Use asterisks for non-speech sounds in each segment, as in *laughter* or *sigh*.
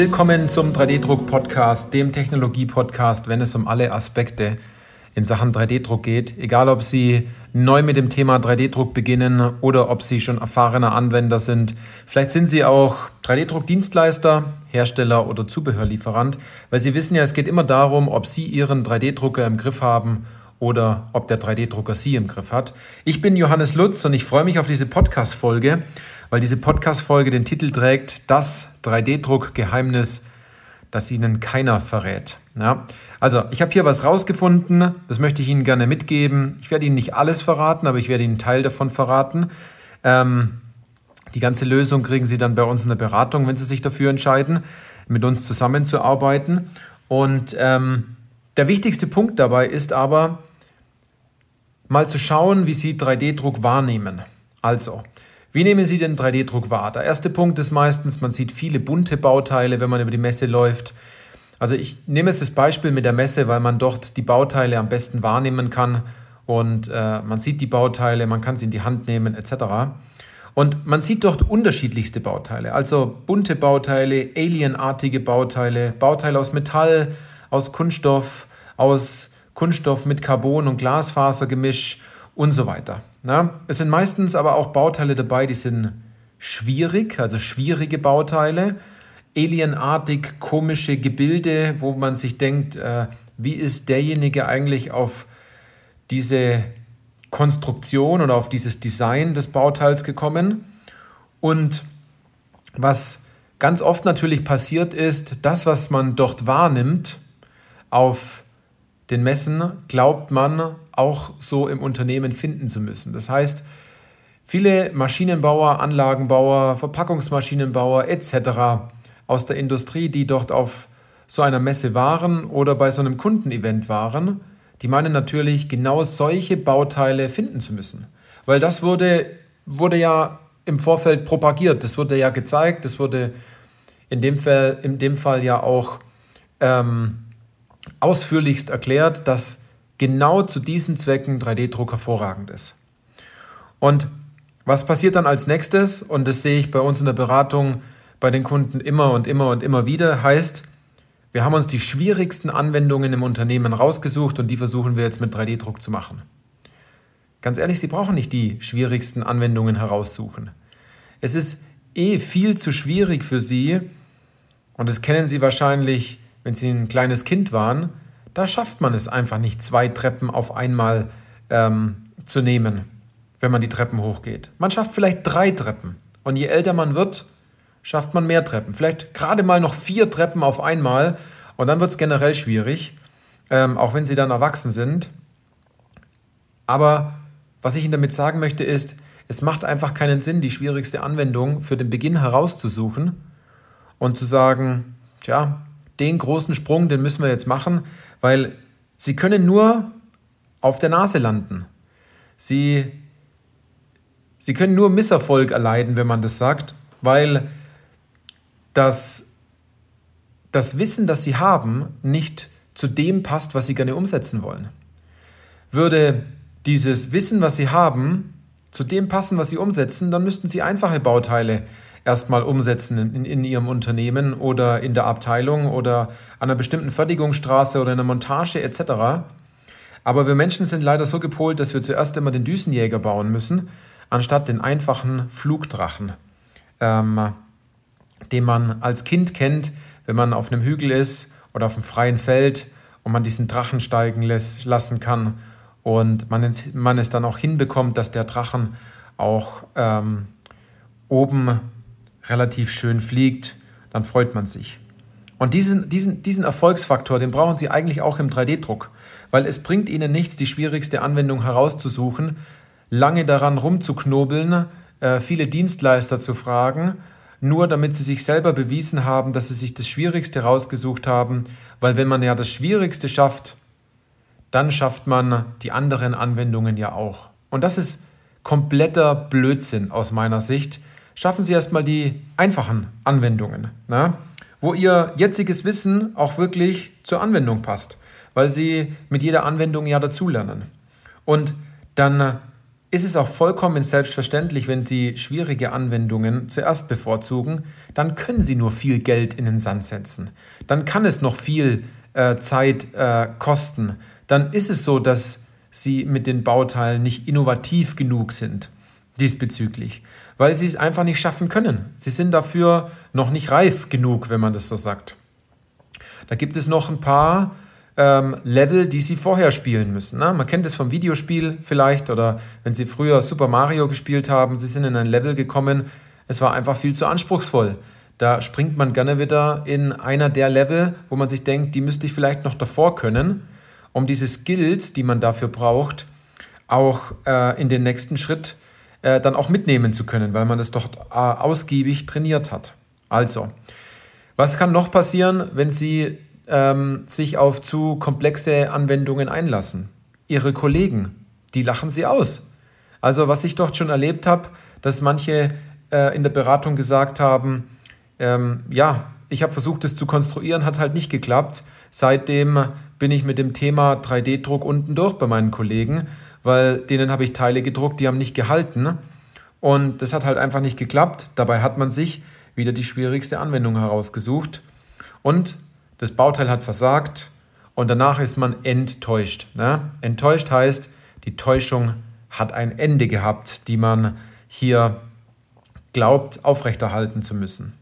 Willkommen zum 3D-Druck-Podcast, dem Technologie-Podcast, wenn es um alle Aspekte in Sachen 3D-Druck geht. Egal, ob Sie neu mit dem Thema 3D-Druck beginnen oder ob Sie schon erfahrener Anwender sind. Vielleicht sind Sie auch 3D-Druck-Dienstleister, Hersteller oder Zubehörlieferant, weil Sie wissen ja, es geht immer darum, ob Sie Ihren 3D-Drucker im Griff haben oder ob der 3D-Drucker Sie im Griff hat. Ich bin Johannes Lutz und ich freue mich auf diese Podcast-Folge, weil diese Podcast-Folge den Titel trägt Das 3D-Druck-Geheimnis, das Ihnen keiner verrät. Ja, also ich habe hier was rausgefunden, das möchte ich Ihnen gerne mitgeben. Ich werde Ihnen nicht alles verraten, aber ich werde Ihnen einen Teil davon verraten. Ähm, die ganze Lösung kriegen Sie dann bei uns in der Beratung, wenn Sie sich dafür entscheiden, mit uns zusammenzuarbeiten. Und ähm, der wichtigste Punkt dabei ist aber, mal zu schauen, wie Sie 3D-Druck wahrnehmen. Also, wie nehmen Sie den 3D-Druck wahr? Der erste Punkt ist meistens, man sieht viele bunte Bauteile, wenn man über die Messe läuft. Also ich nehme jetzt das Beispiel mit der Messe, weil man dort die Bauteile am besten wahrnehmen kann und äh, man sieht die Bauteile, man kann sie in die Hand nehmen etc. Und man sieht dort unterschiedlichste Bauteile, also bunte Bauteile, alienartige Bauteile, Bauteile aus Metall, aus Kunststoff, aus Kunststoff mit Carbon- und Glasfasergemisch und so weiter. Ja, es sind meistens aber auch Bauteile dabei, die sind schwierig, also schwierige Bauteile, alienartig komische Gebilde, wo man sich denkt, äh, wie ist derjenige eigentlich auf diese Konstruktion oder auf dieses Design des Bauteils gekommen? Und was ganz oft natürlich passiert ist, das, was man dort wahrnimmt auf den Messen, glaubt man auch so im Unternehmen finden zu müssen. Das heißt, viele Maschinenbauer, Anlagenbauer, Verpackungsmaschinenbauer etc. aus der Industrie, die dort auf so einer Messe waren oder bei so einem Kundenevent waren, die meinen natürlich genau solche Bauteile finden zu müssen. Weil das wurde, wurde ja im Vorfeld propagiert, das wurde ja gezeigt, das wurde in dem Fall, in dem Fall ja auch ähm, ausführlichst erklärt, dass genau zu diesen Zwecken 3D-Druck hervorragend ist. Und was passiert dann als nächstes, und das sehe ich bei uns in der Beratung bei den Kunden immer und immer und immer wieder, heißt, wir haben uns die schwierigsten Anwendungen im Unternehmen rausgesucht und die versuchen wir jetzt mit 3D-Druck zu machen. Ganz ehrlich, Sie brauchen nicht die schwierigsten Anwendungen heraussuchen. Es ist eh viel zu schwierig für Sie, und das kennen Sie wahrscheinlich wenn sie ein kleines Kind waren, da schafft man es einfach nicht, zwei Treppen auf einmal ähm, zu nehmen, wenn man die Treppen hochgeht. Man schafft vielleicht drei Treppen. Und je älter man wird, schafft man mehr Treppen. Vielleicht gerade mal noch vier Treppen auf einmal. Und dann wird es generell schwierig, ähm, auch wenn sie dann erwachsen sind. Aber was ich Ihnen damit sagen möchte, ist, es macht einfach keinen Sinn, die schwierigste Anwendung für den Beginn herauszusuchen und zu sagen, tja, den großen Sprung, den müssen wir jetzt machen, weil sie können nur auf der Nase landen. Sie, sie können nur Misserfolg erleiden, wenn man das sagt, weil das, das Wissen, das sie haben, nicht zu dem passt, was sie gerne umsetzen wollen. Würde dieses Wissen, was sie haben, zu dem passen, was sie umsetzen, dann müssten sie einfache Bauteile erstmal umsetzen in, in ihrem Unternehmen oder in der Abteilung oder an einer bestimmten Fertigungsstraße oder in der Montage etc. Aber wir Menschen sind leider so gepolt, dass wir zuerst immer den Düsenjäger bauen müssen, anstatt den einfachen Flugdrachen, ähm, den man als Kind kennt, wenn man auf einem Hügel ist oder auf einem freien Feld und man diesen Drachen steigen lässt, lassen kann und man es, man es dann auch hinbekommt, dass der Drachen auch ähm, oben relativ schön fliegt, dann freut man sich. Und diesen, diesen, diesen Erfolgsfaktor, den brauchen Sie eigentlich auch im 3D-Druck, weil es bringt Ihnen nichts, die schwierigste Anwendung herauszusuchen, lange daran rumzuknobeln, äh, viele Dienstleister zu fragen, nur damit Sie sich selber bewiesen haben, dass Sie sich das Schwierigste rausgesucht haben, weil wenn man ja das Schwierigste schafft, dann schafft man die anderen Anwendungen ja auch. Und das ist kompletter Blödsinn aus meiner Sicht, schaffen Sie erstmal die einfachen Anwendungen, na? wo Ihr jetziges Wissen auch wirklich zur Anwendung passt, weil Sie mit jeder Anwendung ja dazulernen. Und dann ist es auch vollkommen selbstverständlich, wenn Sie schwierige Anwendungen zuerst bevorzugen, dann können Sie nur viel Geld in den Sand setzen. Dann kann es noch viel äh, Zeit äh, kosten. Dann ist es so, dass Sie mit den Bauteilen nicht innovativ genug sind diesbezüglich, weil Sie es einfach nicht schaffen können. Sie sind dafür noch nicht reif genug, wenn man das so sagt. Da gibt es noch ein paar ähm, Level, die sie vorher spielen müssen. Ne? Man kennt es vom Videospiel vielleicht oder wenn sie früher Super Mario gespielt haben, sie sind in ein Level gekommen, es war einfach viel zu anspruchsvoll. Da springt man gerne wieder in einer der Level, wo man sich denkt, die müsste ich vielleicht noch davor können, um diese Skills, die man dafür braucht, auch äh, in den nächsten Schritt äh, dann auch mitnehmen zu können, weil man das doch äh, ausgiebig trainiert hat. Also, was kann noch passieren, wenn Sie ähm, sich auf zu komplexe Anwendungen einlassen. Ihre Kollegen, die lachen sie aus. Also was ich dort schon erlebt habe, dass manche äh, in der Beratung gesagt haben, ähm, ja, ich habe versucht, es zu konstruieren, hat halt nicht geklappt. Seitdem bin ich mit dem Thema 3D-Druck unten durch bei meinen Kollegen, weil denen habe ich Teile gedruckt, die haben nicht gehalten. Und das hat halt einfach nicht geklappt. Dabei hat man sich wieder die schwierigste Anwendung herausgesucht. Und das Bauteil hat versagt und danach ist man enttäuscht. Ne? Enttäuscht heißt, die Täuschung hat ein Ende gehabt, die man hier glaubt aufrechterhalten zu müssen.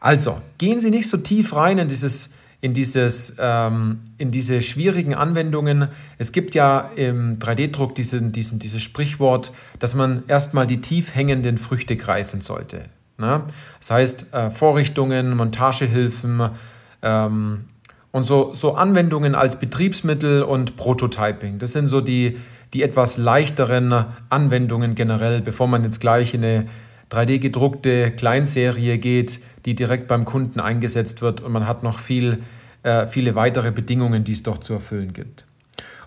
Also, gehen Sie nicht so tief rein in dieses in, dieses, ähm, in diese schwierigen Anwendungen. Es gibt ja im 3D-Druck diesen, diesen, dieses Sprichwort, dass man erstmal die tief hängenden Früchte greifen sollte. Ne? Das heißt, äh, Vorrichtungen, Montagehilfen, ähm, und so, so Anwendungen als Betriebsmittel und Prototyping, das sind so die, die etwas leichteren Anwendungen generell, bevor man jetzt gleich in eine 3D-gedruckte Kleinserie geht, die direkt beim Kunden eingesetzt wird und man hat noch viel, äh, viele weitere Bedingungen, die es doch zu erfüllen gibt.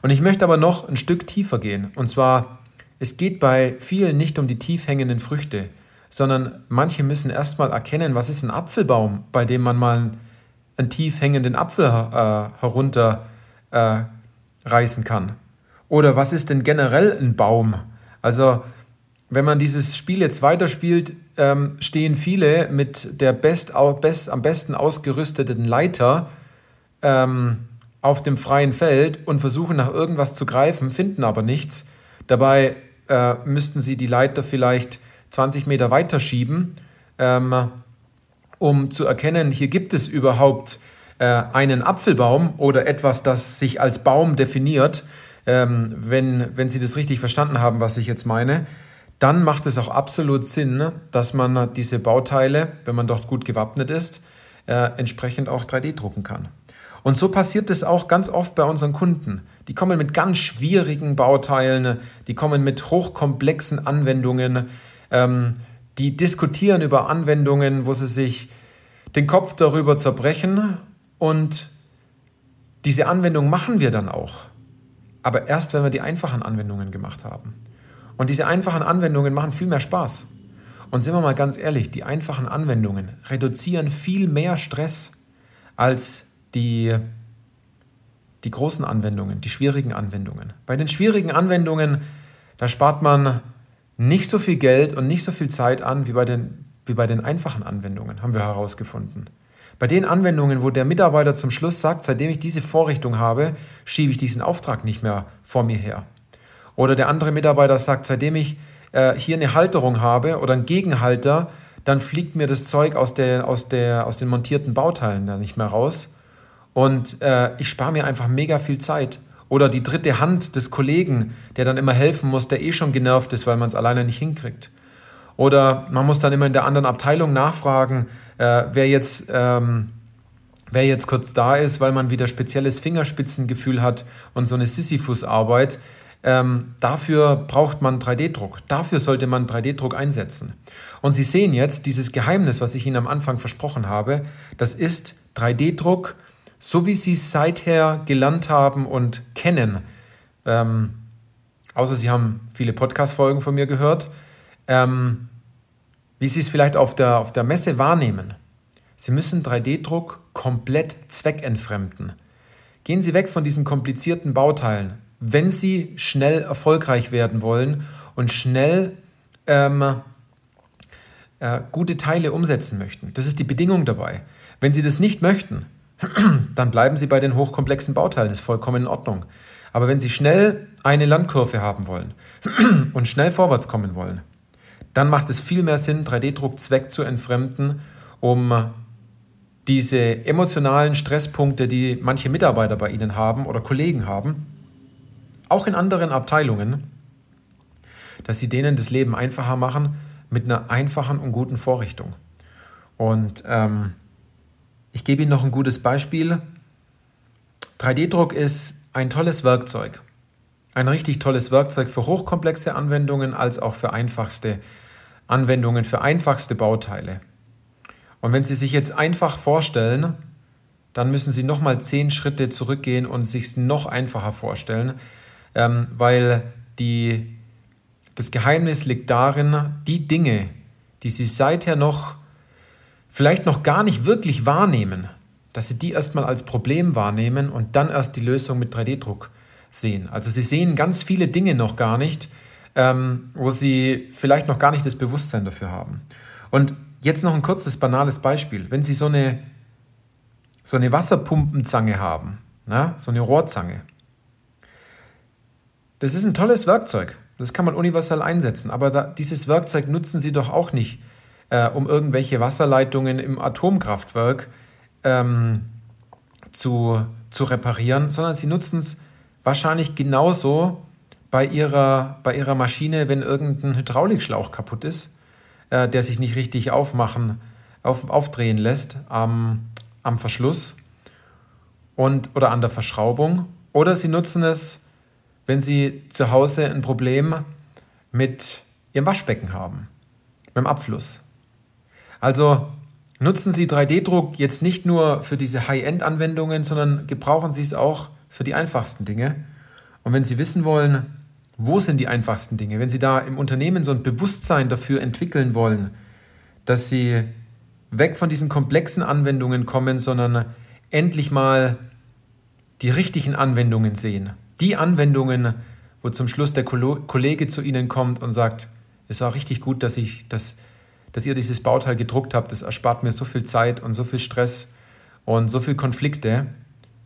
Und ich möchte aber noch ein Stück tiefer gehen. Und zwar, es geht bei vielen nicht um die tief hängenden Früchte, sondern manche müssen erstmal erkennen, was ist ein Apfelbaum, bei dem man mal einen tief hängenden Apfel äh, herunterreißen äh, kann? Oder was ist denn generell ein Baum? Also, wenn man dieses Spiel jetzt weiterspielt, ähm, stehen viele mit der best, best, am besten ausgerüsteten Leiter ähm, auf dem freien Feld und versuchen nach irgendwas zu greifen, finden aber nichts. Dabei äh, müssten sie die Leiter vielleicht 20 Meter weiter schieben. Ähm, um zu erkennen, hier gibt es überhaupt äh, einen Apfelbaum oder etwas, das sich als Baum definiert, ähm, wenn, wenn Sie das richtig verstanden haben, was ich jetzt meine, dann macht es auch absolut Sinn, dass man diese Bauteile, wenn man dort gut gewappnet ist, äh, entsprechend auch 3D drucken kann. Und so passiert es auch ganz oft bei unseren Kunden. Die kommen mit ganz schwierigen Bauteilen, die kommen mit hochkomplexen Anwendungen. Ähm, die diskutieren über Anwendungen, wo sie sich den Kopf darüber zerbrechen und diese Anwendung machen wir dann auch. Aber erst, wenn wir die einfachen Anwendungen gemacht haben. Und diese einfachen Anwendungen machen viel mehr Spaß. Und sind wir mal ganz ehrlich, die einfachen Anwendungen reduzieren viel mehr Stress als die, die großen Anwendungen, die schwierigen Anwendungen. Bei den schwierigen Anwendungen, da spart man nicht so viel Geld und nicht so viel Zeit an wie bei den, wie bei den einfachen Anwendungen, haben wir herausgefunden. Bei den Anwendungen, wo der Mitarbeiter zum Schluss sagt, seitdem ich diese Vorrichtung habe, schiebe ich diesen Auftrag nicht mehr vor mir her. Oder der andere Mitarbeiter sagt, seitdem ich äh, hier eine Halterung habe oder einen Gegenhalter, dann fliegt mir das Zeug aus, der, aus, der, aus den montierten Bauteilen da nicht mehr raus. Und äh, ich spare mir einfach mega viel Zeit. Oder die dritte Hand des Kollegen, der dann immer helfen muss, der eh schon genervt ist, weil man es alleine nicht hinkriegt. Oder man muss dann immer in der anderen Abteilung nachfragen, äh, wer, jetzt, ähm, wer jetzt kurz da ist, weil man wieder spezielles Fingerspitzengefühl hat und so eine Sisyphus-Arbeit. Ähm, dafür braucht man 3D-Druck. Dafür sollte man 3D-Druck einsetzen. Und Sie sehen jetzt dieses Geheimnis, was ich Ihnen am Anfang versprochen habe. Das ist 3D-Druck so wie sie es seither gelernt haben und kennen, ähm, außer sie haben viele Podcast-Folgen von mir gehört, ähm, wie sie es vielleicht auf der, auf der Messe wahrnehmen. Sie müssen 3D-Druck komplett zweckentfremden. Gehen Sie weg von diesen komplizierten Bauteilen, wenn Sie schnell erfolgreich werden wollen und schnell ähm, äh, gute Teile umsetzen möchten. Das ist die Bedingung dabei. Wenn Sie das nicht möchten, *clears throat* dann bleiben Sie bei den hochkomplexen Bauteilen, das ist vollkommen in Ordnung. Aber wenn Sie schnell eine Landkurve haben wollen *clears throat* und schnell vorwärts kommen wollen, dann macht es viel mehr Sinn, 3D-Druck Zweck zu entfremden, um diese emotionalen Stresspunkte, die manche Mitarbeiter bei Ihnen haben oder Kollegen haben, auch in anderen Abteilungen, dass Sie denen das Leben einfacher machen mit einer einfachen und guten Vorrichtung. Und ähm, ich gebe Ihnen noch ein gutes Beispiel. 3D-Druck ist ein tolles Werkzeug. Ein richtig tolles Werkzeug für hochkomplexe Anwendungen als auch für einfachste Anwendungen, für einfachste Bauteile. Und wenn Sie sich jetzt einfach vorstellen, dann müssen Sie nochmal zehn Schritte zurückgehen und sich noch einfacher vorstellen, ähm, weil die, das Geheimnis liegt darin, die Dinge, die Sie seither noch vielleicht noch gar nicht wirklich wahrnehmen, dass Sie die erstmal als Problem wahrnehmen und dann erst die Lösung mit 3D-Druck sehen. Also Sie sehen ganz viele Dinge noch gar nicht, ähm, wo Sie vielleicht noch gar nicht das Bewusstsein dafür haben. Und jetzt noch ein kurzes, banales Beispiel. Wenn Sie so eine, so eine Wasserpumpenzange haben, na, so eine Rohrzange, das ist ein tolles Werkzeug. Das kann man universell einsetzen. Aber da, dieses Werkzeug nutzen Sie doch auch nicht, äh, um irgendwelche Wasserleitungen im Atomkraftwerk ähm, zu, zu reparieren, sondern Sie nutzen es wahrscheinlich genauso bei Ihrer, bei Ihrer Maschine, wenn irgendein Hydraulikschlauch kaputt ist, äh, der sich nicht richtig aufmachen, auf, aufdrehen lässt am, am Verschluss und, oder an der Verschraubung. Oder Sie nutzen es, wenn Sie zu Hause ein Problem mit Ihrem Waschbecken haben, dem Abfluss. Also nutzen Sie 3D-Druck jetzt nicht nur für diese High-End-Anwendungen, sondern gebrauchen Sie es auch für die einfachsten Dinge. Und wenn Sie wissen wollen, wo sind die einfachsten Dinge, wenn Sie da im Unternehmen so ein Bewusstsein dafür entwickeln wollen, dass Sie weg von diesen komplexen Anwendungen kommen, sondern endlich mal die richtigen Anwendungen sehen, die Anwendungen, wo zum Schluss der Kollege zu Ihnen kommt und sagt, es war richtig gut, dass, ich, dass, dass ihr dieses Bauteil gedruckt habt, das erspart mir so viel Zeit und so viel Stress und so viel Konflikte.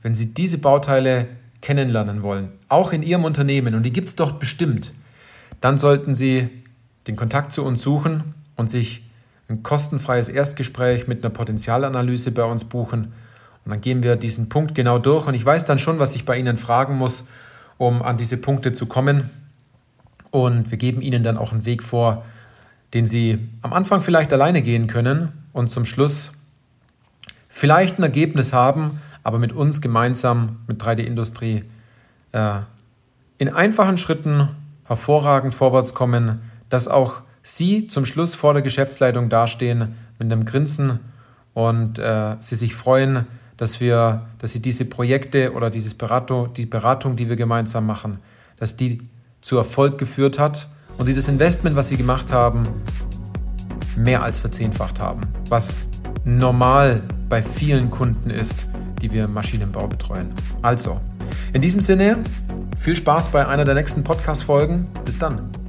Wenn Sie diese Bauteile kennenlernen wollen, auch in Ihrem Unternehmen, und die gibt es doch bestimmt, dann sollten Sie den Kontakt zu uns suchen und sich ein kostenfreies Erstgespräch mit einer Potenzialanalyse bei uns buchen. Und dann gehen wir diesen Punkt genau durch und ich weiß dann schon, was ich bei Ihnen fragen muss um an diese Punkte zu kommen. Und wir geben Ihnen dann auch einen Weg vor, den Sie am Anfang vielleicht alleine gehen können und zum Schluss vielleicht ein Ergebnis haben, aber mit uns gemeinsam, mit 3D-Industrie, äh, in einfachen Schritten hervorragend vorwärts kommen, dass auch Sie zum Schluss vor der Geschäftsleitung dastehen mit einem Grinsen und äh, Sie sich freuen, dass wir, dass sie diese Projekte oder dieses Beratung, die Beratung, die wir gemeinsam machen, dass die zu Erfolg geführt hat und sie das Investment, was sie gemacht haben, mehr als verzehnfacht haben, was normal bei vielen Kunden ist, die wir im Maschinenbau betreuen. Also, in diesem Sinne, viel Spaß bei einer der nächsten Podcast-Folgen. Bis dann.